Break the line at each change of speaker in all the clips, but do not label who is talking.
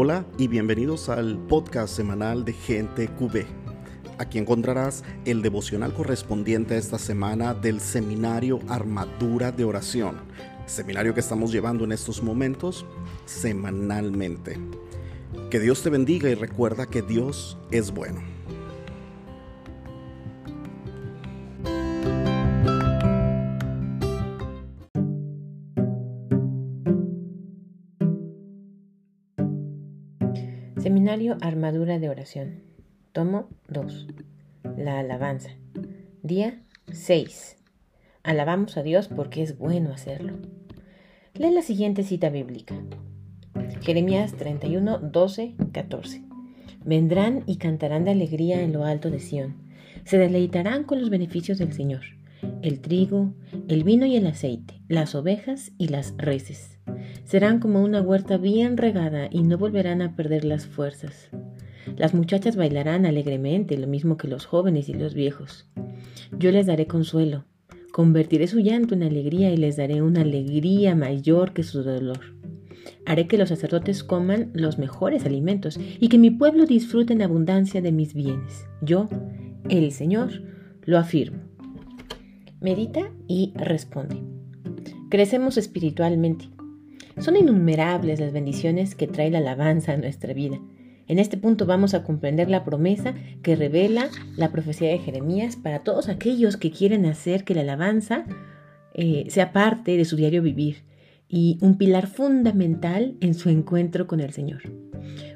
Hola y bienvenidos al podcast semanal de Gente QB. Aquí encontrarás el devocional correspondiente a esta semana del seminario Armadura de Oración, seminario que estamos llevando en estos momentos semanalmente. Que Dios te bendiga y recuerda que Dios es bueno.
Armadura de Oración. Tomo 2. La alabanza. Día 6. Alabamos a Dios porque es bueno hacerlo. Lee la siguiente cita bíblica. Jeremías 31, 12, 14. Vendrán y cantarán de alegría en lo alto de Sión. Se deleitarán con los beneficios del Señor. El trigo, el vino y el aceite, las ovejas y las reses Serán como una huerta bien regada y no volverán a perder las fuerzas. Las muchachas bailarán alegremente, lo mismo que los jóvenes y los viejos. Yo les daré consuelo, convertiré su llanto en alegría y les daré una alegría mayor que su dolor. Haré que los sacerdotes coman los mejores alimentos y que mi pueblo disfrute en abundancia de mis bienes. Yo, el Señor, lo afirmo. Medita y responde. Crecemos espiritualmente. Son innumerables las bendiciones que trae la alabanza a nuestra vida. En este punto vamos a comprender la promesa que revela la profecía de Jeremías para todos aquellos que quieren hacer que la alabanza eh, sea parte de su diario vivir y un pilar fundamental en su encuentro con el Señor.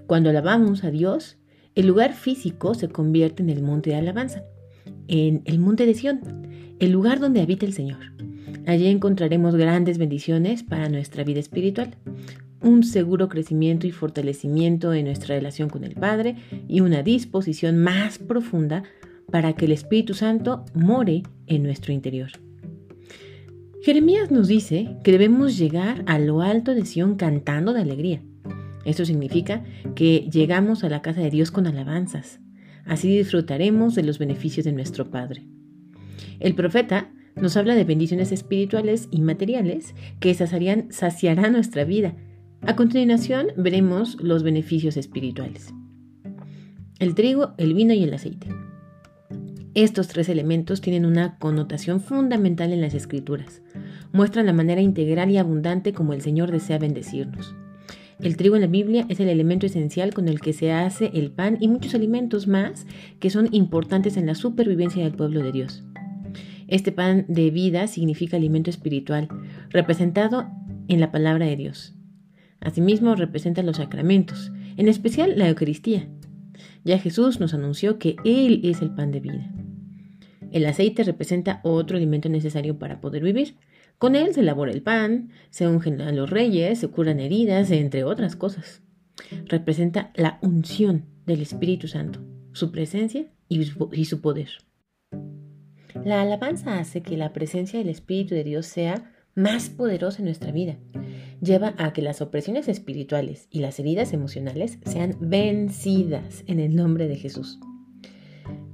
Cuando alabamos a Dios, el lugar físico se convierte en el monte de alabanza, en el monte de Sión, el lugar donde habita el Señor. Allí encontraremos grandes bendiciones para nuestra vida espiritual, un seguro crecimiento y fortalecimiento en nuestra relación con el Padre y una disposición más profunda para que el Espíritu Santo more en nuestro interior. Jeremías nos dice que debemos llegar a lo alto de Sión cantando de alegría. Esto significa que llegamos a la casa de Dios con alabanzas. Así disfrutaremos de los beneficios de nuestro Padre. El profeta nos habla de bendiciones espirituales y materiales que saciarán, saciarán nuestra vida. A continuación veremos los beneficios espirituales. El trigo, el vino y el aceite. Estos tres elementos tienen una connotación fundamental en las escrituras. Muestran la manera integral y abundante como el Señor desea bendecirnos. El trigo en la Biblia es el elemento esencial con el que se hace el pan y muchos alimentos más que son importantes en la supervivencia del pueblo de Dios. Este pan de vida significa alimento espiritual, representado en la palabra de Dios. Asimismo, representa los sacramentos, en especial la Eucaristía. Ya Jesús nos anunció que Él es el pan de vida. El aceite representa otro alimento necesario para poder vivir. Con él se elabora el pan, se ungen a los reyes, se curan heridas, entre otras cosas. Representa la unción del Espíritu Santo, su presencia y su poder. La alabanza hace que la presencia del Espíritu de Dios sea más poderosa en nuestra vida. Lleva a que las opresiones espirituales y las heridas emocionales sean vencidas en el nombre de Jesús.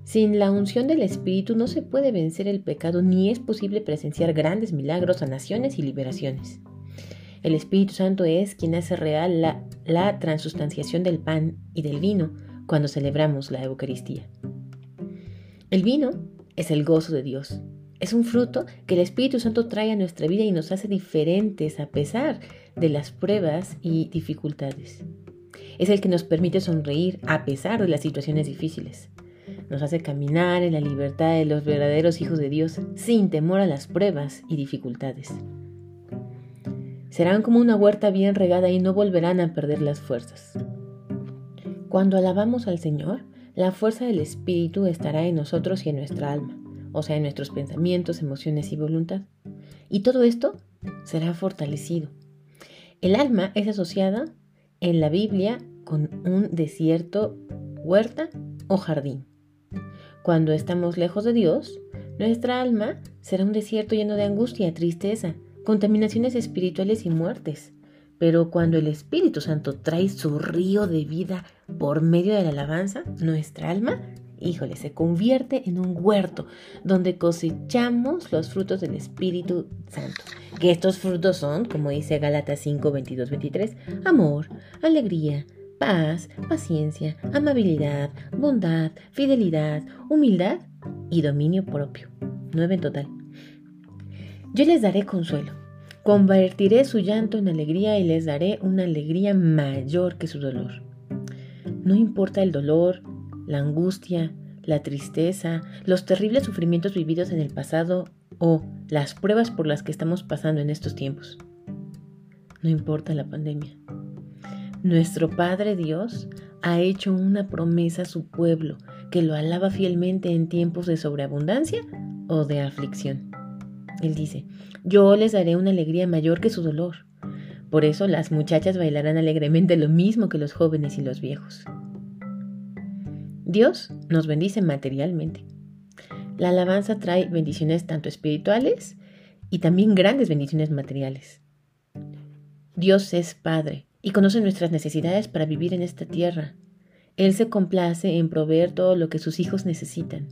Sin la unción del Espíritu no se puede vencer el pecado ni es posible presenciar grandes milagros, sanaciones y liberaciones. El Espíritu Santo es quien hace real la, la transustanciación del pan y del vino cuando celebramos la Eucaristía. El vino es el gozo de Dios. Es un fruto que el Espíritu Santo trae a nuestra vida y nos hace diferentes a pesar de las pruebas y dificultades. Es el que nos permite sonreír a pesar de las situaciones difíciles. Nos hace caminar en la libertad de los verdaderos hijos de Dios sin temor a las pruebas y dificultades. Serán como una huerta bien regada y no volverán a perder las fuerzas. Cuando alabamos al Señor, la fuerza del Espíritu estará en nosotros y en nuestra alma, o sea, en nuestros pensamientos, emociones y voluntad. Y todo esto será fortalecido. El alma es asociada en la Biblia con un desierto, huerta o jardín. Cuando estamos lejos de Dios, nuestra alma será un desierto lleno de angustia, tristeza, contaminaciones espirituales y muertes. Pero cuando el Espíritu Santo trae su río de vida por medio de la alabanza, nuestra alma, híjole, se convierte en un huerto donde cosechamos los frutos del Espíritu Santo. Que estos frutos son, como dice Gálatas 5, 22, 23, amor, alegría, paz, paciencia, amabilidad, bondad, fidelidad, humildad y dominio propio. Nueve en total. Yo les daré consuelo. Convertiré su llanto en alegría y les daré una alegría mayor que su dolor. No importa el dolor, la angustia, la tristeza, los terribles sufrimientos vividos en el pasado o las pruebas por las que estamos pasando en estos tiempos. No importa la pandemia. Nuestro Padre Dios ha hecho una promesa a su pueblo que lo alaba fielmente en tiempos de sobreabundancia o de aflicción. Él dice, yo les daré una alegría mayor que su dolor. Por eso las muchachas bailarán alegremente lo mismo que los jóvenes y los viejos. Dios nos bendice materialmente. La alabanza trae bendiciones tanto espirituales y también grandes bendiciones materiales. Dios es Padre y conoce nuestras necesidades para vivir en esta tierra. Él se complace en proveer todo lo que sus hijos necesitan.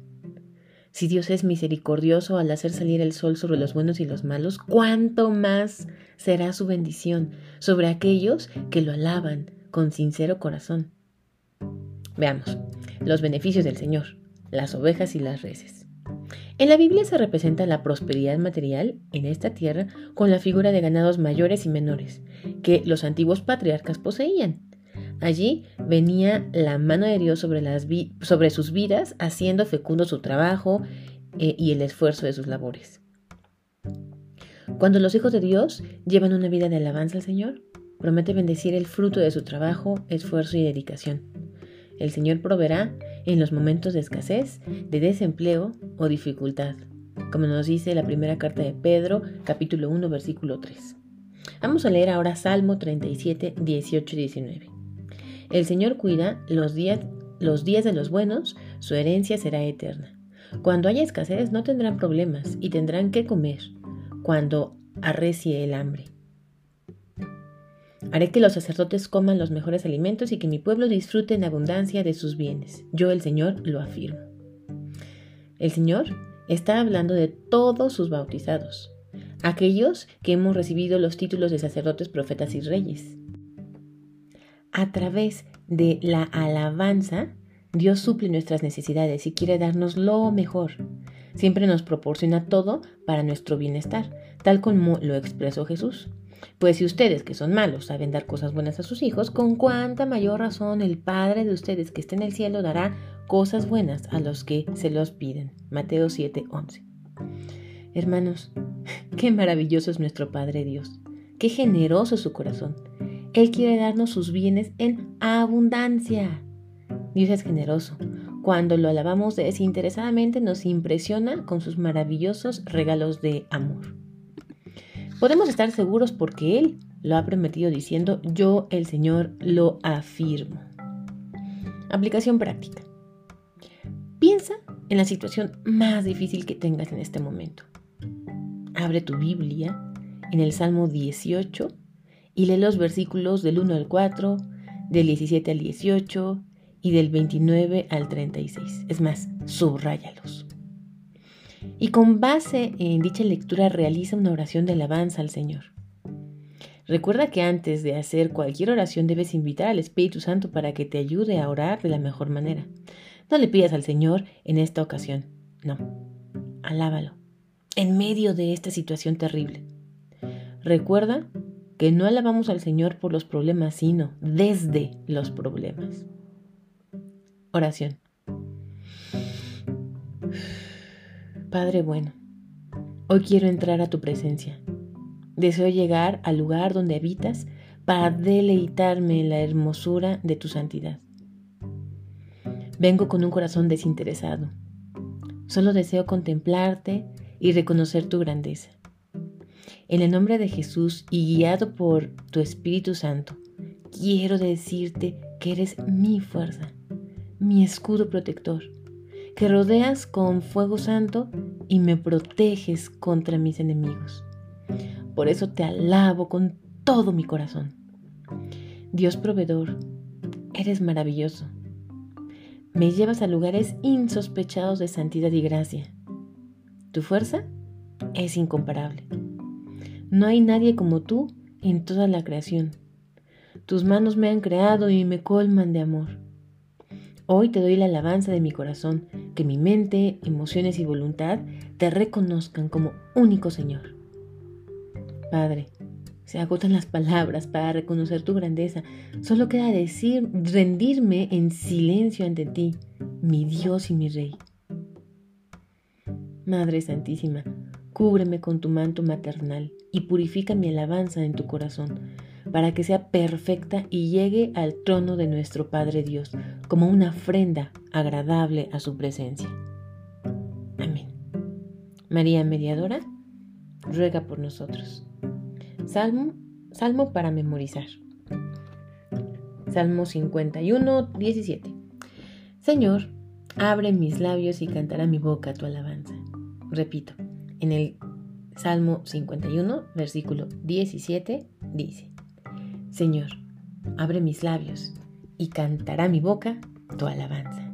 Si Dios es misericordioso al hacer salir el sol sobre los buenos y los malos, ¿cuánto más será su bendición sobre aquellos que lo alaban con sincero corazón? Veamos los beneficios del Señor, las ovejas y las reses. En la Biblia se representa la prosperidad material en esta tierra con la figura de ganados mayores y menores que los antiguos patriarcas poseían. Allí venía la mano de Dios sobre, sus vidas, haciendo fecundo su trabajo eh, y el esfuerzo de sus labores. Cuando los hijos de Dios llevan una vida de alabanza al Señor, promete bendecir el fruto de su trabajo, esfuerzo y dedicación. El Señor proveerá en los momentos de escasez, de desempleo o dificultad, como nos dice la primera carta de Pedro, capítulo 1, versículo 3. Vamos a leer ahora Salmo 37, 18 y 19. El Señor cuida los días, los días de los buenos, su herencia será eterna. Cuando haya escasez no tendrán problemas y tendrán que comer cuando arrecie el hambre. Haré que los sacerdotes coman los mejores alimentos y que mi pueblo disfrute en abundancia de sus bienes. Yo el Señor lo afirmo. El Señor está hablando de todos sus bautizados, aquellos que hemos recibido los títulos de sacerdotes, profetas y reyes. A través de la alabanza, Dios suple nuestras necesidades y quiere darnos lo mejor. Siempre nos proporciona todo para nuestro bienestar, tal como lo expresó Jesús. Pues si ustedes que son malos saben dar cosas buenas a sus hijos, con cuánta mayor razón el Padre de ustedes que está en el cielo dará cosas buenas a los que se los piden. Mateo 7:11. Hermanos, qué maravilloso es nuestro Padre Dios, qué generoso es su corazón. Él quiere darnos sus bienes en abundancia. Dios es generoso. Cuando lo alabamos desinteresadamente nos impresiona con sus maravillosos regalos de amor. Podemos estar seguros porque Él lo ha prometido diciendo, yo el Señor lo afirmo. Aplicación práctica. Piensa en la situación más difícil que tengas en este momento. Abre tu Biblia en el Salmo 18 y lee los versículos del 1 al 4, del 17 al 18 y del 29 al 36. Es más, subráyalos y con base en dicha lectura realiza una oración de alabanza al Señor. Recuerda que antes de hacer cualquier oración debes invitar al Espíritu Santo para que te ayude a orar de la mejor manera. No le pidas al Señor en esta ocasión, no, alábalo, en medio de esta situación terrible. Recuerda que no alabamos al Señor por los problemas, sino desde los problemas. Oración. Padre bueno, hoy quiero entrar a tu presencia. Deseo llegar al lugar donde habitas para deleitarme en la hermosura de tu santidad. Vengo con un corazón desinteresado. Solo deseo contemplarte y reconocer tu grandeza. En el nombre de Jesús y guiado por tu Espíritu Santo, quiero decirte que eres mi fuerza, mi escudo protector que rodeas con fuego santo y me proteges contra mis enemigos. Por eso te alabo con todo mi corazón. Dios proveedor, eres maravilloso. Me llevas a lugares insospechados de santidad y gracia. Tu fuerza es incomparable. No hay nadie como tú en toda la creación. Tus manos me han creado y me colman de amor. Hoy te doy la alabanza de mi corazón, que mi mente, emociones y voluntad te reconozcan como único Señor. Padre, se agotan las palabras para reconocer tu grandeza. Solo queda decir, rendirme en silencio ante ti, mi Dios y mi Rey. Madre Santísima, cúbreme con tu manto maternal y purifica mi alabanza en tu corazón para que sea perfecta y llegue al trono de nuestro Padre Dios como una ofrenda agradable a su presencia. Amén. María Mediadora, ruega por nosotros. Salmo, Salmo para memorizar. Salmo 51, 17. Señor, abre mis labios y cantará mi boca tu alabanza. Repito, en el Salmo 51, versículo 17, dice, Señor, abre mis labios y cantará mi boca tu alabanza.